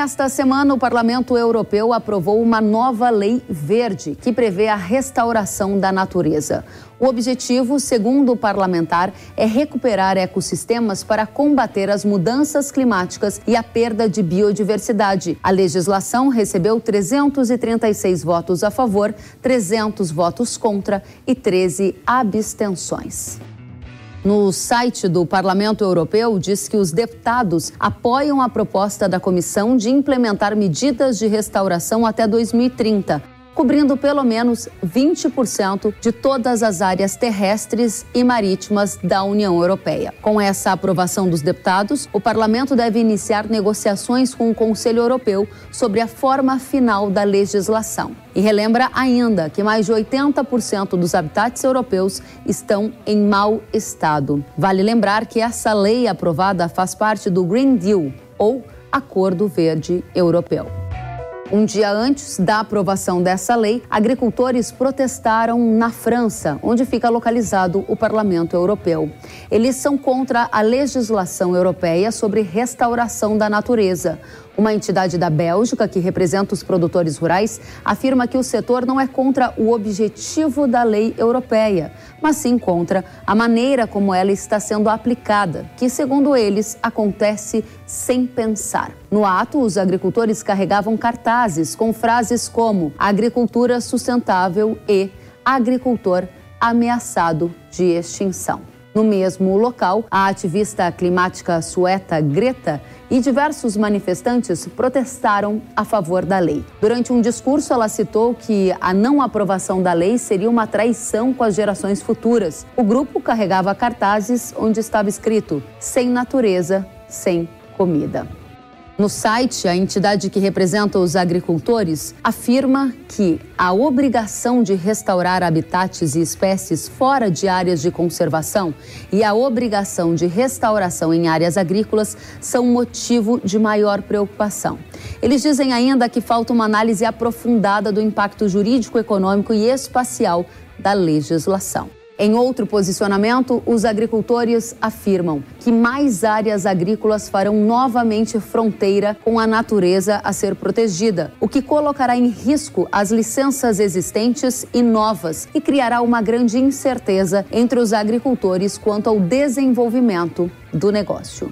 nesta semana, o Parlamento Europeu aprovou uma nova lei verde que prevê a restauração da natureza. O objetivo, segundo o parlamentar, é recuperar ecossistemas para combater as mudanças climáticas e a perda de biodiversidade. A legislação recebeu 336 votos a favor, 300 votos contra e 13 abstenções no site do Parlamento Europeu diz que os deputados apoiam a proposta da Comissão de implementar medidas de restauração até 2030 cobrindo pelo menos 20% de todas as áreas terrestres e marítimas da União Europeia. Com essa aprovação dos deputados, o parlamento deve iniciar negociações com o Conselho Europeu sobre a forma final da legislação. E relembra ainda que mais de 80% dos habitats europeus estão em mau estado. Vale lembrar que essa lei aprovada faz parte do Green Deal, ou Acordo Verde Europeu. Um dia antes da aprovação dessa lei, agricultores protestaram na França, onde fica localizado o Parlamento Europeu. Eles são contra a legislação europeia sobre restauração da natureza. Uma entidade da Bélgica, que representa os produtores rurais, afirma que o setor não é contra o objetivo da lei europeia, mas sim contra a maneira como ela está sendo aplicada, que, segundo eles, acontece sem pensar. No ato, os agricultores carregavam cartazes com frases como agricultura sustentável e agricultor ameaçado de extinção. No mesmo local, a ativista climática sueca Greta e diversos manifestantes protestaram a favor da lei. Durante um discurso, ela citou que a não aprovação da lei seria uma traição com as gerações futuras. O grupo carregava cartazes onde estava escrito: sem natureza, sem comida. No site, a entidade que representa os agricultores afirma que a obrigação de restaurar habitats e espécies fora de áreas de conservação e a obrigação de restauração em áreas agrícolas são motivo de maior preocupação. Eles dizem ainda que falta uma análise aprofundada do impacto jurídico, econômico e espacial da legislação. Em outro posicionamento, os agricultores afirmam que mais áreas agrícolas farão novamente fronteira com a natureza a ser protegida, o que colocará em risco as licenças existentes e novas e criará uma grande incerteza entre os agricultores quanto ao desenvolvimento do negócio.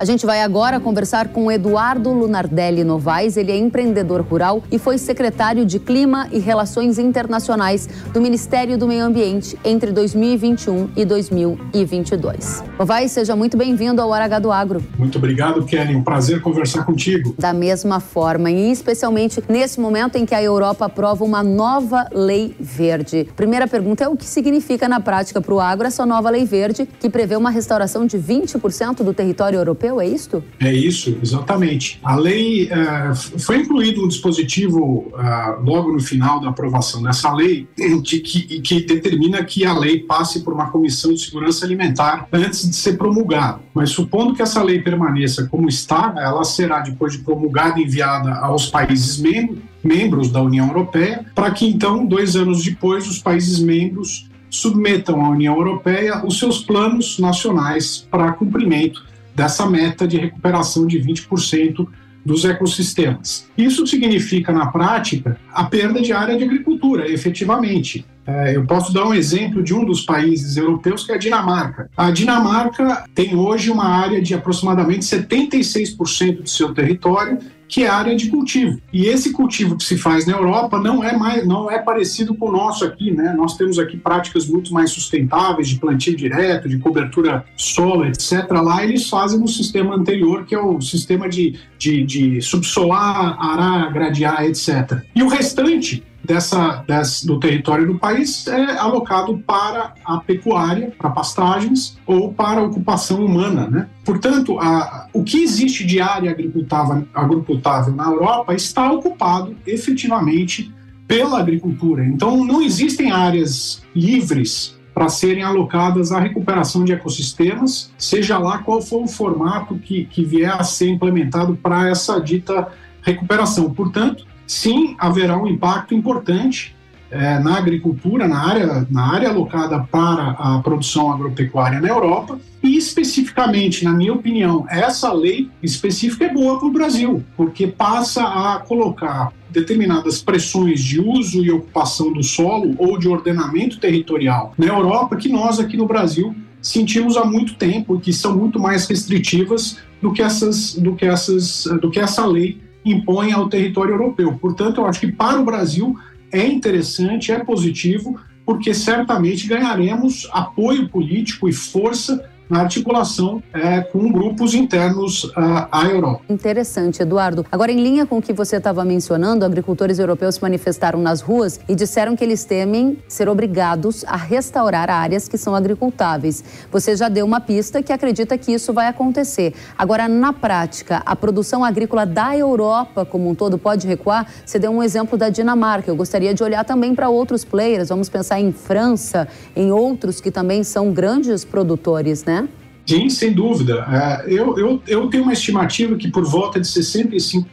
A gente vai agora conversar com Eduardo Lunardelli Novaes. Ele é empreendedor rural e foi secretário de Clima e Relações Internacionais do Ministério do Meio Ambiente entre 2021 e 2022. Novaes, seja muito bem-vindo ao Hora do Agro. Muito obrigado, Kelly. Um prazer conversar contigo. Da mesma forma, e especialmente nesse momento em que a Europa aprova uma nova lei verde. Primeira pergunta é o que significa na prática para o agro essa nova lei verde que prevê uma restauração de 20% do território europeu? É isto? É isso, exatamente. A lei uh, foi incluído um dispositivo uh, logo no final da aprovação dessa lei de que, que determina que a lei passe por uma comissão de segurança alimentar antes de ser promulgada. Mas supondo que essa lei permaneça como está, ela será depois de promulgada enviada aos países membros membros da União Europeia, para que então, dois anos depois, os países membros submetam à União Europeia os seus planos nacionais para cumprimento dessa meta de recuperação de 20% dos ecossistemas. Isso significa, na prática, a perda de área de agricultura, efetivamente. É, eu posso dar um exemplo de um dos países europeus, que é a Dinamarca. A Dinamarca tem hoje uma área de aproximadamente 76% do seu território que é área de cultivo. E esse cultivo que se faz na Europa não é mais não é parecido com o nosso aqui, né? Nós temos aqui práticas muito mais sustentáveis de plantio direto, de cobertura solo, etc. Lá eles fazem no sistema anterior, que é o sistema de, de, de subsolar, arar, gradear, etc. E o restante dessa, do território do país é alocado para a pecuária, para pastagens ou para a ocupação humana. Né? Portanto, a, o que existe de área agricultável, agricultável na Europa está ocupado efetivamente pela agricultura. Então, não existem áreas livres para serem alocadas à recuperação de ecossistemas, seja lá qual for o formato que, que vier a ser implementado para essa dita recuperação. Portanto, sim, haverá um impacto importante é, na agricultura, na área, na área alocada para a produção agropecuária na Europa. E especificamente, na minha opinião, essa lei específica é boa para o Brasil, porque passa a colocar determinadas pressões de uso e ocupação do solo ou de ordenamento territorial na Europa que nós aqui no Brasil sentimos há muito tempo e que são muito mais restritivas do que essas do que essas do que essa lei impõe ao território europeu. Portanto, eu acho que para o Brasil é interessante, é positivo, porque certamente ganharemos apoio político e força na articulação é, com grupos internos à, à Europa. Interessante, Eduardo. Agora, em linha com o que você estava mencionando, agricultores europeus se manifestaram nas ruas e disseram que eles temem ser obrigados a restaurar áreas que são agricultáveis. Você já deu uma pista que acredita que isso vai acontecer. Agora, na prática, a produção agrícola da Europa como um todo pode recuar? Você deu um exemplo da Dinamarca. Eu gostaria de olhar também para outros players. Vamos pensar em França, em outros que também são grandes produtores, né? Sim, sem dúvida. É, eu, eu, eu tenho uma estimativa que por volta de 65%,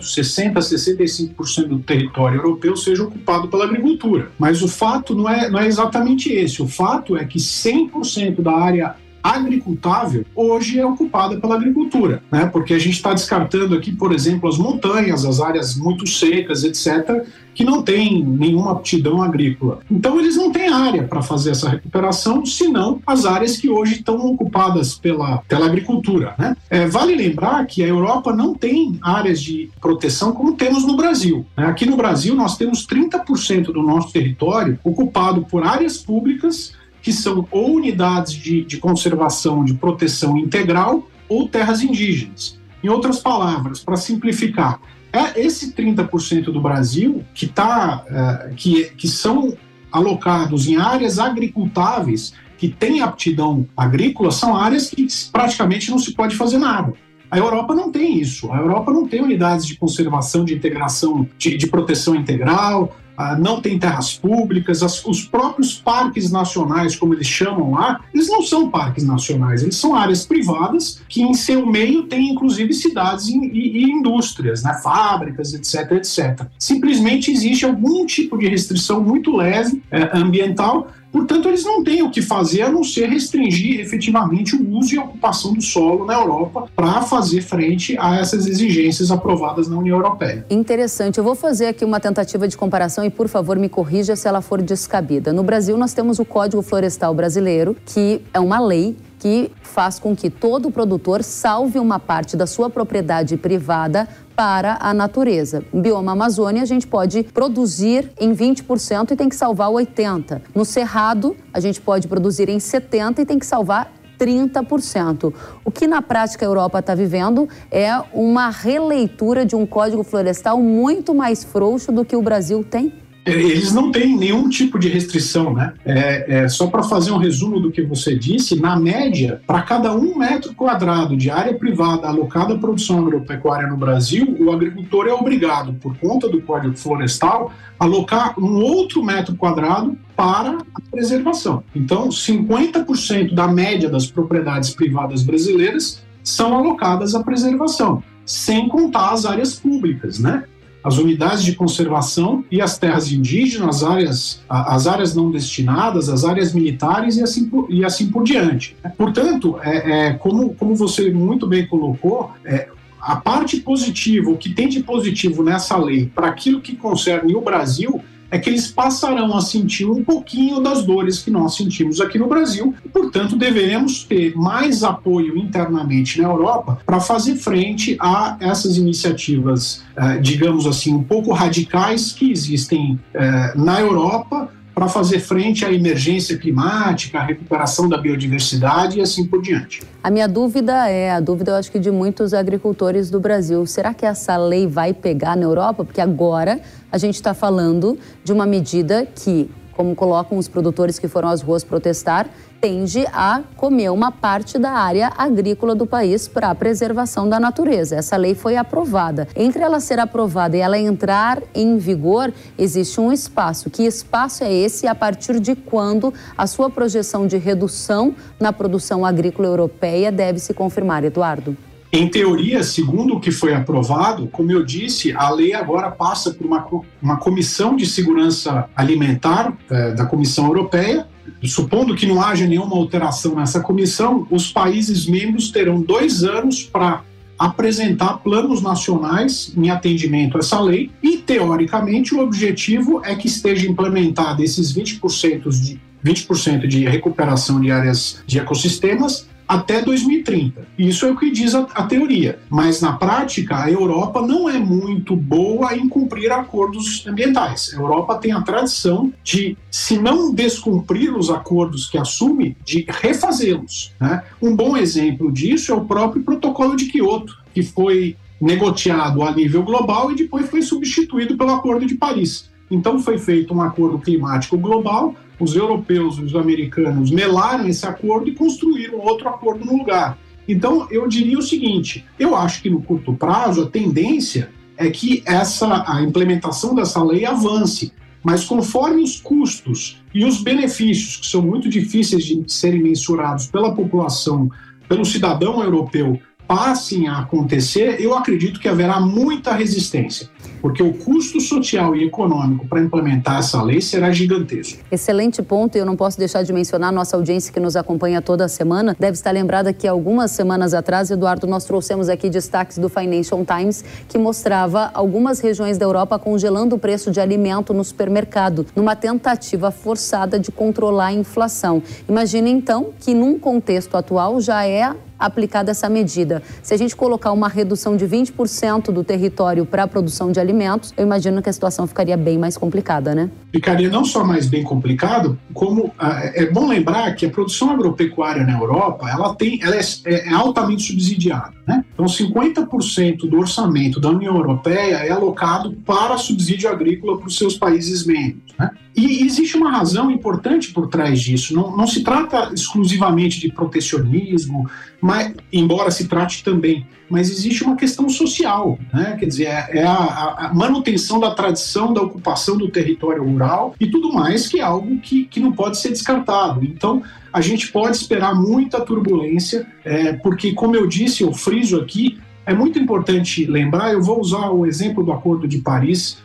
60% a 65% do território europeu seja ocupado pela agricultura. Mas o fato não é, não é exatamente esse. O fato é que 100% da área agricultável hoje é ocupada pela agricultura, né? Porque a gente está descartando aqui, por exemplo, as montanhas, as áreas muito secas, etc., que não têm nenhuma aptidão agrícola. Então eles não têm área para fazer essa recuperação, senão as áreas que hoje estão ocupadas pela, pela agricultura. Né? É, vale lembrar que a Europa não tem áreas de proteção como temos no Brasil. Né? Aqui no Brasil nós temos 30% do nosso território ocupado por áreas públicas que são ou unidades de, de conservação, de proteção integral ou terras indígenas. Em outras palavras, para simplificar, é esse 30% do Brasil que, tá, é, que, que são alocados em áreas agricultáveis que têm aptidão agrícola são áreas que praticamente não se pode fazer nada. A Europa não tem isso. A Europa não tem unidades de conservação, de integração, de, de proteção integral, ah, não tem terras públicas, as, os próprios parques nacionais, como eles chamam lá, eles não são parques nacionais, eles são áreas privadas que em seu meio tem inclusive cidades e, e, e indústrias, né, fábricas, etc, etc. Simplesmente existe algum tipo de restrição muito leve é, ambiental Portanto, eles não têm o que fazer a não ser restringir efetivamente o uso e a ocupação do solo na Europa para fazer frente a essas exigências aprovadas na União Europeia. Interessante. Eu vou fazer aqui uma tentativa de comparação e, por favor, me corrija se ela for descabida. No Brasil, nós temos o Código Florestal Brasileiro, que é uma lei que faz com que todo produtor salve uma parte da sua propriedade privada para a natureza. No bioma Amazônia, a gente pode produzir em 20% e tem que salvar 80%. No Cerrado, a gente pode produzir em 70% e tem que salvar 30%. O que na prática a Europa está vivendo é uma releitura de um código florestal muito mais frouxo do que o Brasil tem? Eles não têm nenhum tipo de restrição, né? É, é só para fazer um resumo do que você disse, na média, para cada um metro quadrado de área privada alocada à produção agropecuária no Brasil, o agricultor é obrigado, por conta do Código Florestal, alocar um outro metro quadrado para a preservação. Então, 50% da média das propriedades privadas brasileiras são alocadas à preservação, sem contar as áreas públicas, né? As unidades de conservação e as terras indígenas, as áreas, as áreas não destinadas, as áreas militares e assim por, e assim por diante. Portanto, é, é como, como você muito bem colocou, é, a parte positiva, o que tem de positivo nessa lei para aquilo que concerne o Brasil é que eles passarão a sentir um pouquinho das dores que nós sentimos aqui no Brasil. E, portanto, deveremos ter mais apoio internamente na Europa para fazer frente a essas iniciativas, eh, digamos assim, um pouco radicais que existem eh, na Europa para fazer frente à emergência climática, à recuperação da biodiversidade e assim por diante. A minha dúvida é, a dúvida eu acho que de muitos agricultores do Brasil, será que essa lei vai pegar na Europa? Porque agora a gente está falando de uma medida que como colocam os produtores que foram às ruas protestar, tende a comer uma parte da área agrícola do país para a preservação da natureza. Essa lei foi aprovada. Entre ela ser aprovada e ela entrar em vigor, existe um espaço. Que espaço é esse e a partir de quando a sua projeção de redução na produção agrícola europeia deve se confirmar, Eduardo? Em teoria, segundo o que foi aprovado, como eu disse, a lei agora passa por uma, uma comissão de segurança alimentar é, da Comissão Europeia. Supondo que não haja nenhuma alteração nessa comissão, os países membros terão dois anos para apresentar planos nacionais em atendimento a essa lei e, teoricamente, o objetivo é que esteja implementado esses 20% de, 20 de recuperação de áreas de ecossistemas até 2030. Isso é o que diz a, a, teoria. Mas na prática, a Europa não é muito boa em cumprir acordos ambientais. A Europa tem a tradição de, se não descumprir os acordos que assume, de refazê-los. Né? Um bom exemplo disso é o próprio Protocolo de Quioto, que foi negociado a nível global e depois foi substituído pelo Acordo de Paris. Então foi feito um acordo climático global os europeus e os americanos melaram esse acordo e construíram outro acordo no lugar. Então, eu diria o seguinte: eu acho que no curto prazo a tendência é que essa a implementação dessa lei avance, mas conforme os custos e os benefícios, que são muito difíceis de serem mensurados pela população, pelo cidadão europeu, passem a acontecer, eu acredito que haverá muita resistência, porque o custo social e econômico para implementar essa lei será gigantesco. Excelente ponto, e eu não posso deixar de mencionar nossa audiência que nos acompanha toda semana. Deve estar lembrada que algumas semanas atrás, Eduardo, nós trouxemos aqui destaques do Financial Times que mostrava algumas regiões da Europa congelando o preço de alimento no supermercado, numa tentativa forçada de controlar a inflação. Imagine então que num contexto atual já é aplicada essa medida. Se a gente colocar uma redução de 20% do território para a produção de alimentos, eu imagino que a situação ficaria bem mais complicada, né? Ficaria não só mais bem complicado, como ah, é bom lembrar que a produção agropecuária na Europa ela tem, ela é, é, é altamente subsidiada, né? Então, 50% do orçamento da União Europeia é alocado para subsídio agrícola para os seus países membros, né? E existe uma razão importante por trás disso. Não, não se trata exclusivamente de protecionismo, mas, embora se trate também, mas existe uma questão social, né? quer dizer, é, é a, a, manutenção da tradição da ocupação do território rural e tudo mais, que é algo que, que não pode ser descartado. Então, a gente pode esperar muita turbulência, é, porque, como eu disse, eu friso aqui, é muito importante lembrar, eu vou usar o exemplo do Acordo de Paris,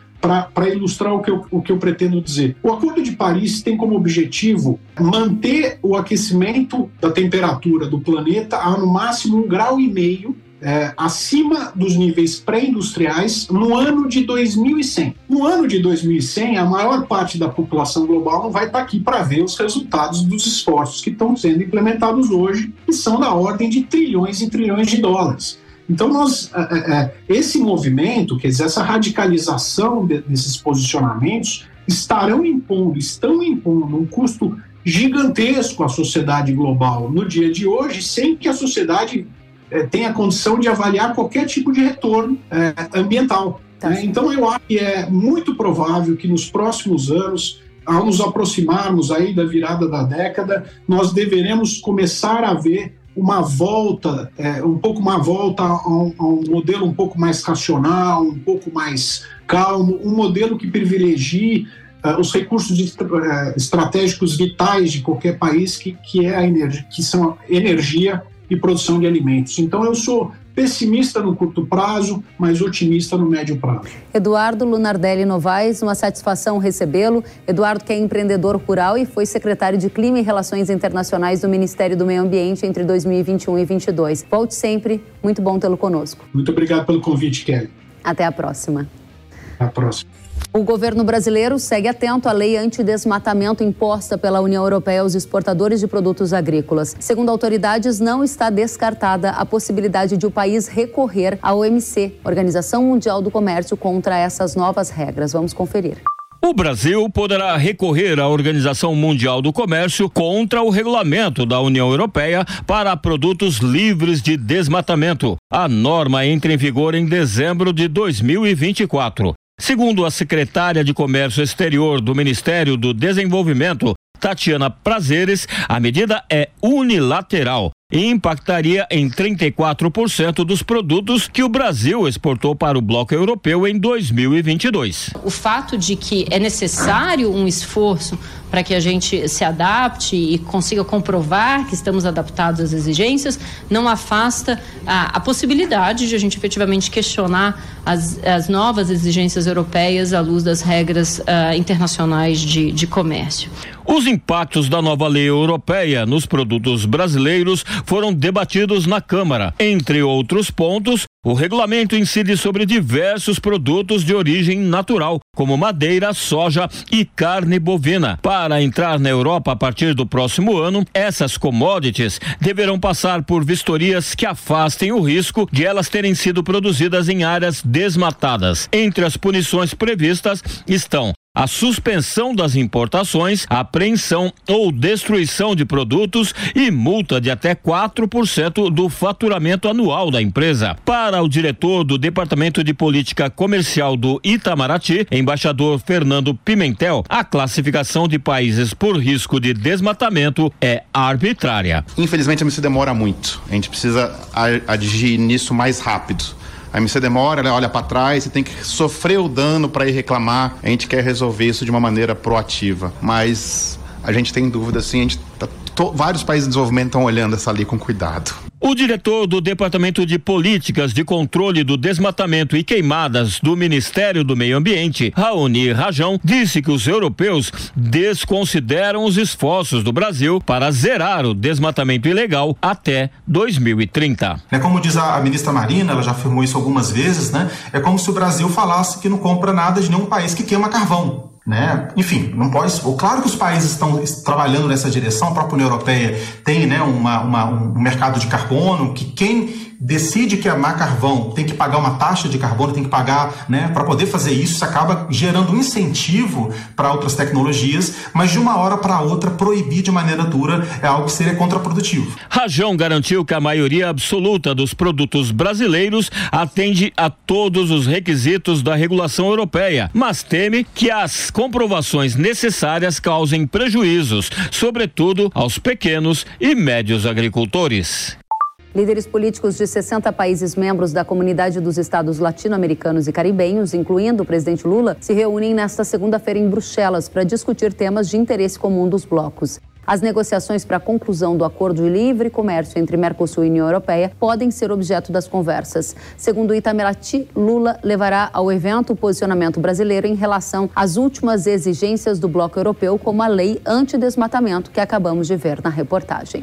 para ilustrar o que, eu, o que eu pretendo dizer. O Acordo de Paris tem como objetivo manter o aquecimento da temperatura do planeta a no máximo um grau e meio é, acima dos níveis pré-industriais no ano de 2100. No ano de 2100, a maior parte da população global não vai estar aqui para ver os resultados dos esforços que estão sendo implementados hoje, que são da ordem de trilhões e trilhões de dólares. Então, nós, é, é, é, esse movimento, quer dizer, essa radicalização desses posicionamentos, estarão impondo, estão impondo um custo gigantesco à sociedade global no dia de hoje, sem que a sociedade tenha condição de avaliar qualquer tipo de retorno ambiental. Tá. Né? Então, eu acho que é muito provável que nos próximos anos ao nos aproximarmos aí da virada da década, nós deveremos começar a ver uma volta, é, um pouco uma volta a um, a um, modelo um pouco mais racional, um pouco mais calmo, um modelo que privilegie uh, os recursos de, uh, estratégicos vitais de qualquer país, que, que é a energia, que são energia e produção de alimentos. Então eu sou pessimista no curto prazo, mas otimista no médio prazo. Eduardo Lunardelli Novaes, uma satisfação recebê-lo. Eduardo que é empreendedor rural e foi secretário de Clima e Relações Internacionais do Ministério do Meio Ambiente entre 2021 e 2022. Volte sempre, muito bom tê-lo conosco. Muito obrigado pelo convite, Kelly. Até a próxima. Até a próxima. O governo brasileiro segue atento à lei antidesmatamento imposta pela União Europeia aos exportadores de produtos agrícolas. Segundo autoridades, não está descartada a possibilidade de o país recorrer à OMC, Organização Mundial do Comércio, contra essas novas regras. Vamos conferir. O Brasil poderá recorrer à Organização Mundial do Comércio contra o regulamento da União Europeia para produtos livres de desmatamento. A norma entra em vigor em dezembro de 2024. Segundo a secretária de Comércio Exterior do Ministério do Desenvolvimento, Tatiana Prazeres, a medida é unilateral e impactaria em 34% dos produtos que o Brasil exportou para o bloco europeu em 2022. O fato de que é necessário um esforço para que a gente se adapte e consiga comprovar que estamos adaptados às exigências, não afasta a, a possibilidade de a gente efetivamente questionar as, as, novas exigências europeias à luz das regras uh, internacionais de, de comércio. Os impactos da nova lei europeia nos produtos brasileiros foram debatidos na Câmara. Entre outros pontos, o regulamento incide sobre diversos produtos de origem natural, como madeira, soja e carne bovina. Para entrar na Europa a partir do próximo ano, essas commodities deverão passar por vistorias que afastem o risco de elas terem sido produzidas em áreas desmatadas. Entre as punições previstas estão a suspensão das importações, apreensão ou destruição de produtos e multa de até 4% do faturamento anual da empresa. Para o diretor do Departamento de Política Comercial do Itamaraty, embaixador Fernando Pimentel, a classificação de países por risco de desmatamento é arbitrária. Infelizmente, a missão demora muito. A gente precisa agir nisso mais rápido. A MC demora, ela olha para trás e tem que sofrer o dano para ir reclamar. A gente quer resolver isso de uma maneira proativa, mas a gente tem dúvida assim, a gente tá, vários países de desenvolvimento estão olhando essa lei com cuidado. O diretor do Departamento de Políticas de Controle do Desmatamento e Queimadas do Ministério do Meio Ambiente, Raoni Rajão, disse que os europeus desconsideram os esforços do Brasil para zerar o desmatamento ilegal até 2030. É como diz a, ministra Marina, ela já afirmou isso algumas vezes, né? É como se o Brasil falasse que não compra nada de nenhum país que queima carvão. Né? Enfim, não pode. Claro que os países estão trabalhando nessa direção, a própria União Europeia tem né, uma, uma, um mercado de carbono que quem decide queimar carvão, tem que pagar uma taxa de carbono, tem que pagar, né, para poder fazer isso, isso acaba gerando um incentivo para outras tecnologias, mas de uma hora para outra proibir de maneira dura é algo que seria contraprodutivo. Rajão garantiu que a maioria absoluta dos produtos brasileiros atende a todos os requisitos da regulação europeia, mas teme que as comprovações necessárias causem prejuízos, sobretudo aos pequenos e médios agricultores. Líderes políticos de 60 países membros da comunidade dos estados latino-americanos e caribenhos, incluindo o presidente Lula, se reúnem nesta segunda-feira em Bruxelas para discutir temas de interesse comum dos blocos. As negociações para a conclusão do acordo de livre comércio entre Mercosul e União Europeia podem ser objeto das conversas. Segundo Itamaraty, Lula levará ao evento o posicionamento brasileiro em relação às últimas exigências do bloco europeu, como a lei antidesmatamento que acabamos de ver na reportagem.